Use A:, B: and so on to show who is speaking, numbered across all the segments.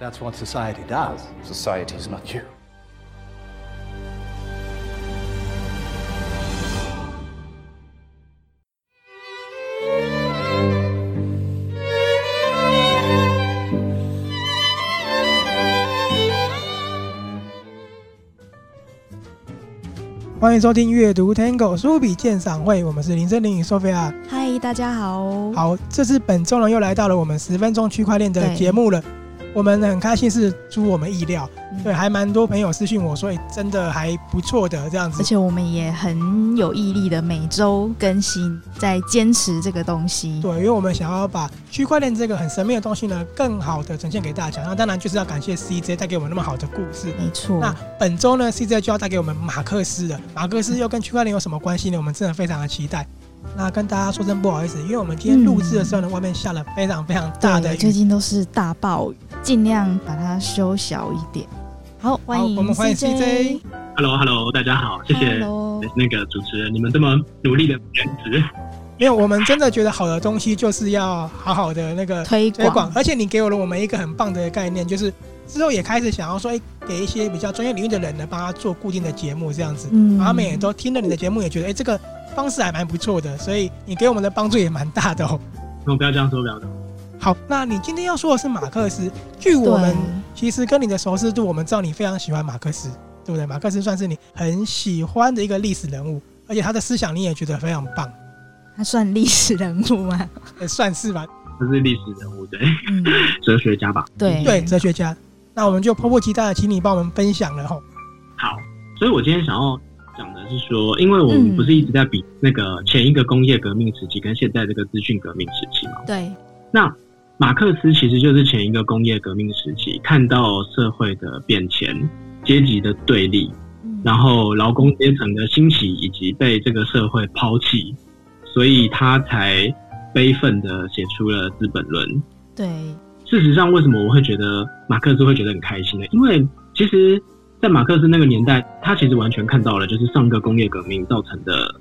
A: That's what society does.
B: Society is not you.
C: 欢迎收听阅读 Tango 书笔鉴赏会，我们是林森林与 Sophia。
D: 嗨，大家好。
C: 好，这次本周呢又来到了我们十分钟区块链的节目了。我们很开心，是出我们意料，嗯、对，还蛮多朋友私信我说，真的还不错的这样子。
D: 而且我们也很有毅力的每周更新，在坚持这个东西。
C: 对，因为我们想要把区块链这个很神秘的东西呢，更好的呈现给大家。那当然就是要感谢 CJ 带给我们那么好的故事。
D: 没错。
C: 那本周呢，CJ 就要带给我们马克思了。马克思又跟区块链有什么关系呢？我们真的非常的期待。那跟大家说声不好意思，因为我们今天录制的时候呢，嗯、外面下了非常非常大的雨，
D: 最近都是大暴雨，尽量把它修小一点。好，欢迎
C: 我们欢迎 CJ。
E: Hello，Hello，大家好，谢谢 Hello 那个主持人，你们这么努力的坚持。
C: 因为我们真的觉得好的东西就是要好好的那个推广，而且你给我了我们一个很棒的概念，就是之后也开始想要说，哎，给一些比较专业领域的人呢，帮他做固定的节目这样子，嗯，他们也都听了你的节目，也觉得，哎，这个。方式还蛮不错的，所以你给我们的帮助也蛮大的哦。
E: 我不要这样说，不要的。
C: 好，那你今天要说的是马克思。据我们其实跟你的熟识度，我们知道你非常喜欢马克思，对不对？马克思算是你很喜欢的一个历史人物，而且他的思想你也觉得非常棒。
D: 他算历史人物吗？
C: 也 算是吧。
E: 他是历史人物，对，嗯、哲学家吧？
D: 对
C: 对，哲学家。那我们就迫不及待的请你帮我们分享了吼。
E: 好，所以我今天想要。讲的是说，因为我们不是一直在比那个前一个工业革命时期跟现在这个资讯革命时期嘛？
D: 对。
E: 那马克思其实就是前一个工业革命时期，看到社会的变迁、阶级的对立，然后劳工阶层的兴起以及被这个社会抛弃，所以他才悲愤的写出了《资本论》。
D: 对。
E: 事实上，为什么我会觉得马克思会觉得很开心呢？因为其实。在马克思那个年代，他其实完全看到了，就是上个工业革命造成的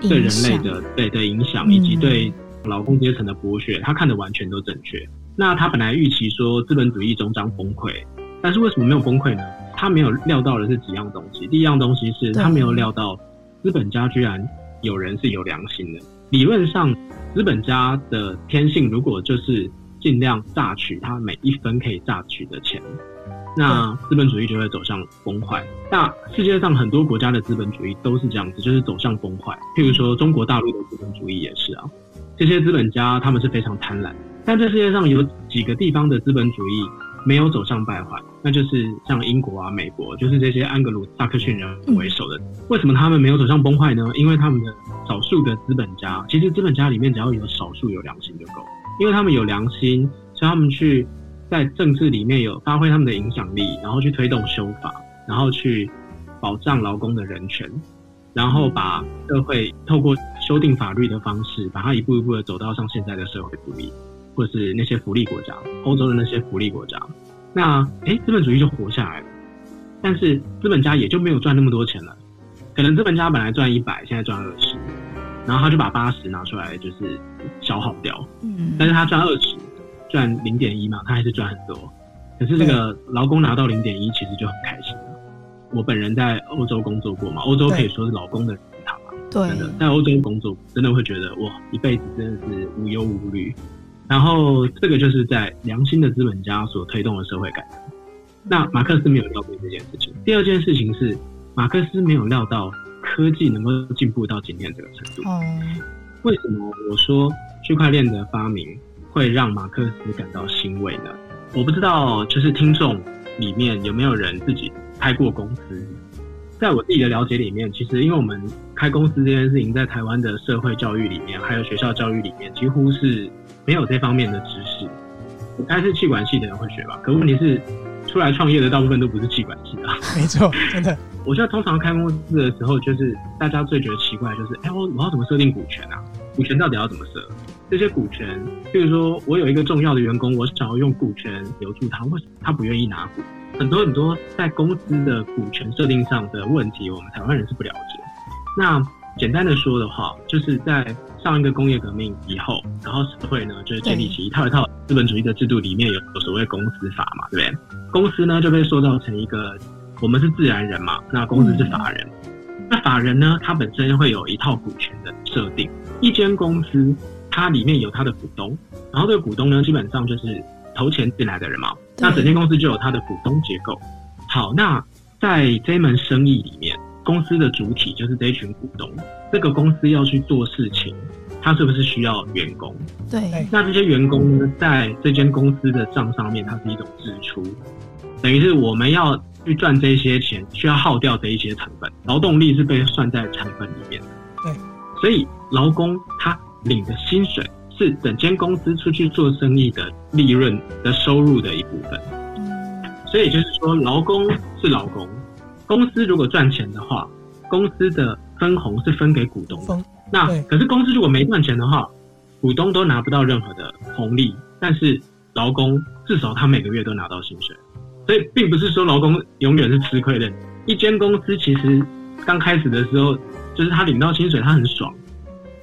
E: 对人类的对的影响，以及对劳工阶层的剥削，他看的完全都正确。那他本来预期说资本主义终将崩溃，但是为什么没有崩溃呢？他没有料到的是几样东西。第一样东西是他没有料到资本家居然有人是有良心的。理论上，资本家的天性如果就是尽量榨取他每一分可以榨取的钱。那资本主义就会走向崩坏。那世界上很多国家的资本主义都是这样子，就是走向崩坏。譬如说中国大陆的资本主义也是啊。这些资本家他们是非常贪婪，但这世界上有几个地方的资本主义没有走向败坏，那就是像英国啊、美国，就是这些安格鲁萨克逊人为首的。为什么他们没有走向崩坏呢？因为他们的少数的资本家，其实资本家里面只要有少数有良心就够，因为他们有良心，所以他们去。在政治里面有发挥他们的影响力，然后去推动修法，然后去保障劳工的人权，然后把社会透过修订法律的方式，把它一步一步的走到像现在的社会主义，或是那些福利国家，欧洲的那些福利国家。那诶，资本主义就活下来了，但是资本家也就没有赚那么多钱了。可能资本家本来赚一百，现在赚二十，然后他就把八十拿出来就是消耗掉，嗯，但是他赚二十。赚零点一嘛，他还是赚很多。可是这个劳工拿到零点一，其实就很开心了。我本人在欧洲工作过嘛，欧洲可以说是劳工的。对，真的在欧洲工作，真的会觉得哇，一辈子真的是无忧无虑。然后这个就是在良心的资本家所推动的社会改革。那马克思没有料到这件事情。第二件事情是，马克思没有料到科技能够进步到今天这个程度。哦。为什么我说区块链的发明会让马克思感到欣慰呢？我不知道，就是听众里面有没有人自己开过公司？在我自己的了解里面，其实因为我们开公司这件事情，在台湾的社会教育里面，还有学校教育里面，几乎是没有这方面的知识。应该是气管系的人会学吧？可问题是，出来创业的大部分都不是气管系的。
C: 没错，真的。
E: 我觉得通常开公司的时候，就是大家最觉得奇怪，就是哎，我我要怎么设定股权啊？股权到底要怎么设？这些股权，譬如说我有一个重要的员工，我想要用股权留住他，为什么他不愿意拿股？很多很多在公司的股权设定上的问题，我们台湾人是不了解。那简单的说的话，就是在上一个工业革命以后，然后社会呢就是建立起一套一套资本主义的制度，里面有所谓公司法嘛，对不对？公司呢就被塑造成一个，我们是自然人嘛，那公司是法人。那法人呢，它本身会有一套股权的设定。一间公司它里面有它的股东，然后这个股东呢，基本上就是投钱进来的人嘛。那整间公司就有它的股东结构。好，那在这一门生意里面，公司的主体就是这一群股东。这个公司要去做事情，它是不是需要员工？
D: 对。
E: 那这些员工呢，在这间公司的账上面，它是一种支出，等于是我们要去赚这些钱，需要耗掉这一些成本，劳动力是被算在成本里面的。
C: 对。
E: 所以劳工他领的薪水是整间公司出去做生意的利润的收入的一部分。所以就是说，劳工是劳工，公司如果赚钱的话，公司的分红是分给股东的。那可是公司如果没赚钱的话，股东都拿不到任何的红利，但是劳工至少他每个月都拿到薪水。所以并不是说劳工永远是吃亏的。一间公司其实刚开始的时候，就是他领到薪水他很爽，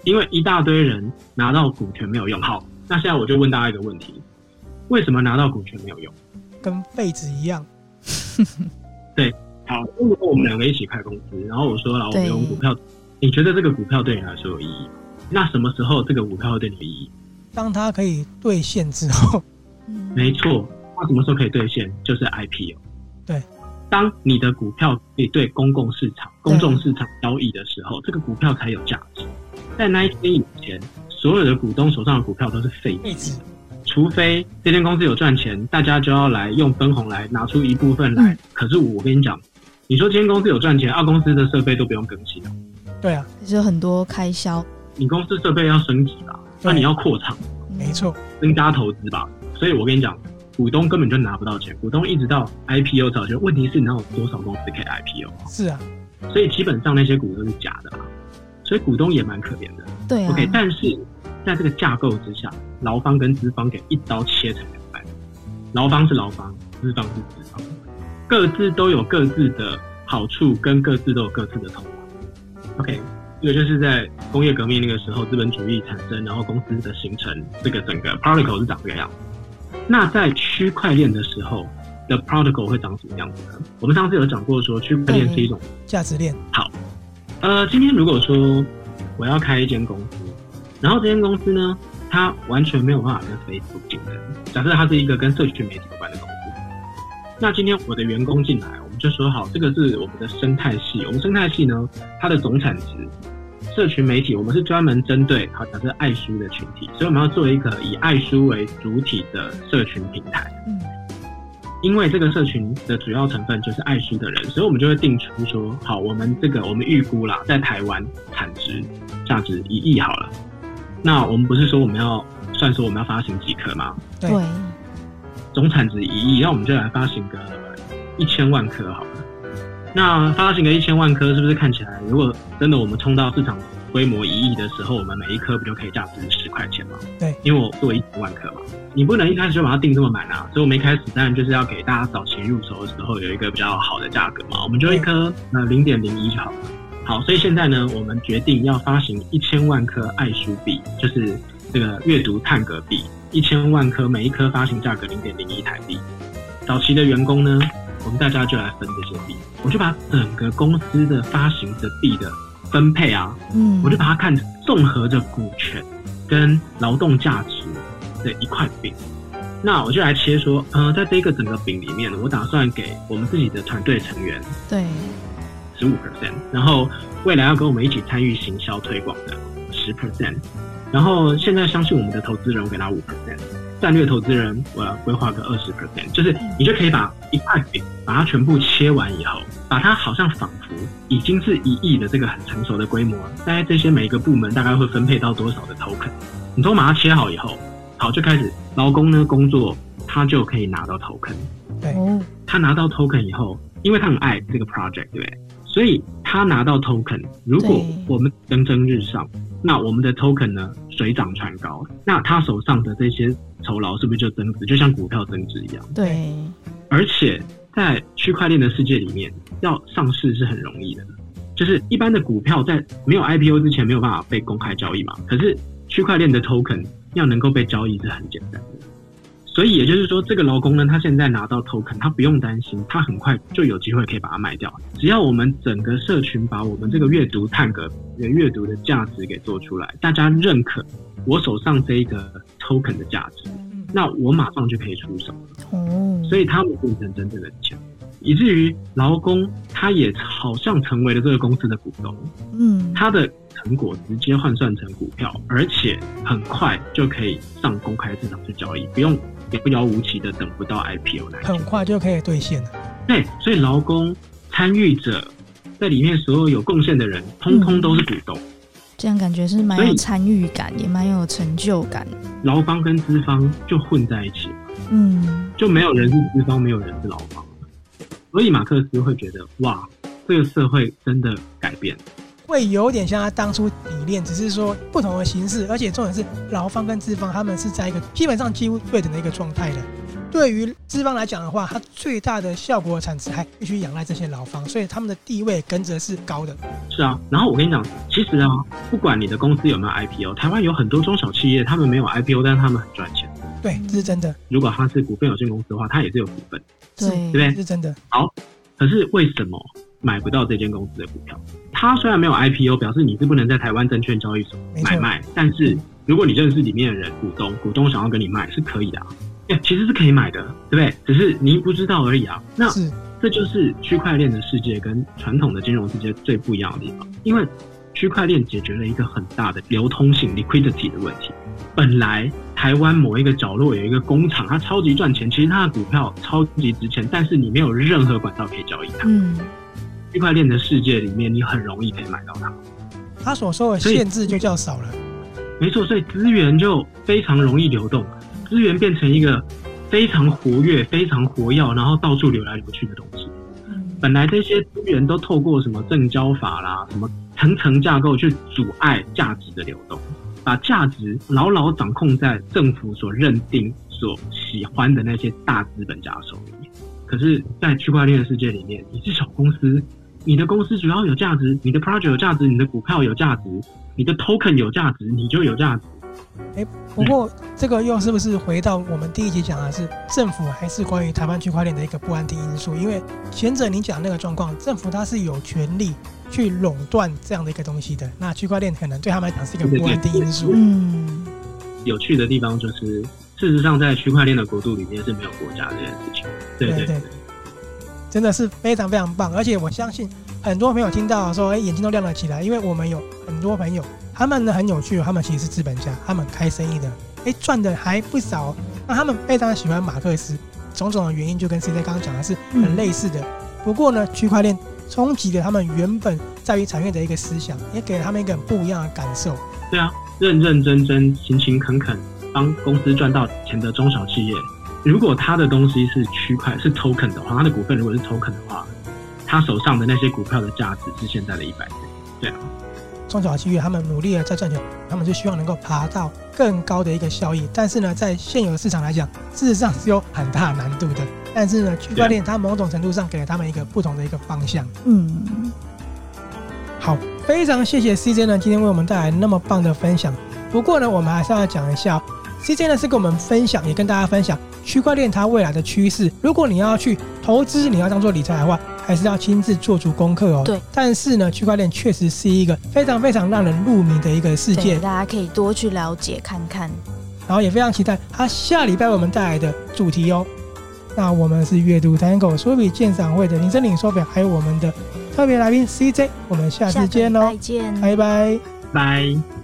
E: 因为一大堆人拿到股权没有用。好，那现在我就问大家一个问题：为什么拿到股权没有用？
C: 跟废纸一样，
E: 对，好。如果我们两个一起开公司，然后我说了，我们用股票，你觉得这个股票对你来说有意义？那什么时候这个股票会对你有意义？
C: 当它可以兑现之后，
E: 没错。那什么时候可以兑现？就是 IPO。
C: 对，
E: 当你的股票可以对公共市场、公众市场交易的时候，这个股票才有价值。在那一天以前，所有的股东手上的股票都是废纸。除非这间公司有赚钱，大家就要来用分红来拿出一部分来。嗯、可是我跟你讲，你说今天公司有赚钱，二公司的设备都不用更新了。
C: 对啊，
D: 其实很多开销。
E: 你公司设备要升级吧？那你要扩厂，
C: 没错，
E: 增加投资吧。所以我跟你讲，股东根本就拿不到钱，股东一直到 IPO 找就。问题是，你有多少公司可以 IPO？
C: 是啊，所
E: 以基本上那些股都是假的，所以股东也蛮可怜的。
D: 对啊
E: ，OK，但是。在这个架构之下，劳方跟资方给一刀切成两半，劳方是劳方，资方是资方，各自都有各自的好处，跟各自都有各自的痛苦。OK，这个就是在工业革命那个时候，资本主义产生，然后公司的形成，这个整个 protocol 是长这个样子。那在区块链的时候的 protocol 会长什么样子呢？我们上次有讲过说，区块链是一种
C: 价值链。
E: 好，呃，今天如果说我要开一间公司。然后这间公司呢，它完全没有办法跟 Facebook 竞争。假设它是一个跟社群媒体有关的公司，那今天我的员工进来，我们就说好，这个是我们的生态系。我们生态系呢，它的总产值，社群媒体，我们是专门针对好，假设爱书的群体，所以我们要做一个以爱书为主体的社群平台。嗯，因为这个社群的主要成分就是爱书的人，所以我们就会定出说，好，我们这个我们预估啦，在台湾产值价值一亿好了。那我们不是说我们要算说我们要发行几颗吗？
C: 对，
E: 总产值一亿，那我们就来发行个一千万颗好了。那发行个一千万颗，是不是看起来，如果真的我们冲到市场规模一亿的时候，我们每一颗不就可以价值十块钱吗？
C: 对，
E: 因为我做一千万颗嘛，你不能一开始就把它定这么满啊。所以我们一开始当然就是要给大家早期入手的时候有一个比较好的价格嘛，我们就一颗那零点零一就好了。好，所以现在呢，我们决定要发行一千万颗爱书币，就是这个阅读探格币，一千万颗，每一颗发行价格零点零一台币。早期的员工呢，我们大家就来分这些币，我就把整个公司的发行的币的分配啊，嗯，我就把它看成综合着股权跟劳动价值的一块饼。那我就来切说，呃，在这个整个饼里面，我打算给我们自己的团队成员，对。十五 percent，然后未来要跟我们一起参与行销推广的十 percent，然后现在相信我们的投资人，我给他五 percent，战略投资人我要规划个二十 percent，就是你就可以把一块饼把它全部切完以后，把它好像仿佛已经是一亿的这个很成熟的规模，大概这些每一个部门大概会分配到多少的 token，你都把它切好以后，好就开始劳工呢工作，他就可以拿到 token，
C: 对，
E: 他拿到 token 以后，因为他很爱这个 project，对不对？所以他拿到 token，如果我们蒸蒸日上，那我们的 token 呢水涨船高，那他手上的这些酬劳是不是就增值？就像股票增值一样。
D: 对。
E: 而且在区块链的世界里面，要上市是很容易的。就是一般的股票在没有 IPO 之前没有办法被公开交易嘛，可是区块链的 token 要能够被交易是很简单的。所以也就是说，这个劳工呢，他现在拿到 token，他不用担心，他很快就有机会可以把它卖掉。只要我们整个社群把我们这个阅读 tag 的阅读的价值给做出来，大家认可我手上这一个 token 的价值，那我马上就可以出手。哦，所以他们变成真正的钱，以至于劳工他也好像成为了这个公司的股东。嗯，他的成果直接换算成股票，而且很快就可以上公开市场去交易，不用。也不遥无期的等不到 IPO 来，
C: 很快就可以兑现了。
E: 对，所以劳工参与者在里面所有有贡献的人，通通都是股东。嗯，
D: 这样感觉是蛮有参与感，也蛮有成就感。
E: 劳方跟资方就混在一起，嗯，就没有人是资方，没有人是劳方。所以马克思会觉得，哇，这个社会真的改变。
C: 会有点像他当初理念，只是说不同的形式，而且重点是劳方跟资方他们是在一个基本上几乎对等的一个状态的。对于资方来讲的话，它最大的效果产值还必须仰赖这些劳方，所以他们的地位跟着是高的。
E: 是啊，然后我跟你讲，其实啊，不管你的公司有没有 IPO，台湾有很多中小企业，他们没有 IPO，但是他们很赚钱。
C: 对，这是真的。
E: 如果他是股份有限公司的话，他也是有股份，
C: 对，对不对？是真的。
E: 好，可是为什么？买不到这间公司的股票，它虽然没有 IPO，表示你是不能在台湾证券交易所买卖。但是如果你认识里面的人，股东，股东想要跟你卖是可以的啊，其实是可以买的，对不对？只是你不知道而已啊。那这就是区块链的世界跟传统的金融世界最不一样的地方，因为区块链解决了一个很大的流通性 （liquidity） 的问题。本来台湾某一个角落有一个工厂，它超级赚钱，其实它的股票超级值钱，但是你没有任何管道可以交易它。嗯。区块链的世界里面，你很容易可以买到它。
C: 他所说的限制就较少了。
E: 没错，所以资源就非常容易流动，资源变成一个非常活跃、非常活跃，然后到处流来流去的东西。本来这些资源都透过什么证交法啦、什么层层架构去阻碍价值的流动，把价值牢牢掌控在政府所认定、所喜欢的那些大资本家手里。可是，在区块链的世界里面，你是小公司。你的公司主要有价值，你的 project 有价值，你的股票有价值，你的 token 有价值，你就有价值。
C: 哎，不过这个又是不是回到我们第一集讲的是政府还是关于台湾区块链的一个不安定因素？因为前者你讲那个状况，政府它是有权利去垄断这样的一个东西的，那区块链可能对他们来讲是一个不安定因素。嗯，
E: 有趣的地方就是，事实上在区块链的国度里面是没有国家这件事情。对对对。对对
C: 真的是非常非常棒，而且我相信很多朋友听到说，哎，眼睛都亮了起来，因为我们有很多朋友，他们呢很有趣，他们其实是资本家，他们开生意的，哎，赚的还不少。那他们非常喜欢马克思，种种的原因就跟 CJ 刚刚讲的是很类似的。不过呢，区块链冲击了他们原本在于产业的一个思想，也给了他们一个很不一样的感受。
E: 对啊，认认真真、勤勤恳恳帮公司赚到钱的中小企业。如果他的东西是区块是 token 的话，他的股份如果是 token 的话，他手上的那些股票的价值是现在的一百倍。对啊，
C: 中小企业他们努力的在赚钱，他们就希望能够爬到更高的一个效益。但是呢，在现有的市场来讲，事实上是有很大难度的。但是呢，区块链它某种程度上给了他们一个不同的一个方向。嗯，好，非常谢谢 CJ 呢，今天为我们带来那么棒的分享。不过呢，我们还是要讲一下，CJ 呢是跟我们分享，也跟大家分享。区块链它未来的趋势，如果你要去投资，你要当做理财的话，还是要亲自做足功课哦。对。但是呢，区块链确实是一个非常非常让人入迷的一个世界，
D: 大家可以多去了解看看。
C: 然后也非常期待他下礼拜我们带来的主题哦。那我们是阅读 Tango 书笔鉴赏会的林森林手表，还有我们的特别来宾 CJ，我们下次见喽，
D: 再见，
C: 拜拜，
E: 拜。